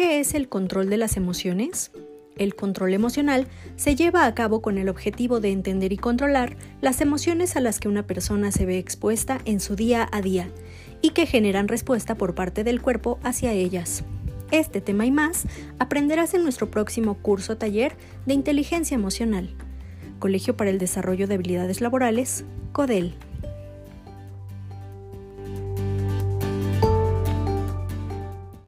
¿Qué es el control de las emociones? El control emocional se lleva a cabo con el objetivo de entender y controlar las emociones a las que una persona se ve expuesta en su día a día y que generan respuesta por parte del cuerpo hacia ellas. Este tema y más aprenderás en nuestro próximo curso taller de inteligencia emocional. Colegio para el Desarrollo de Habilidades Laborales, CODEL.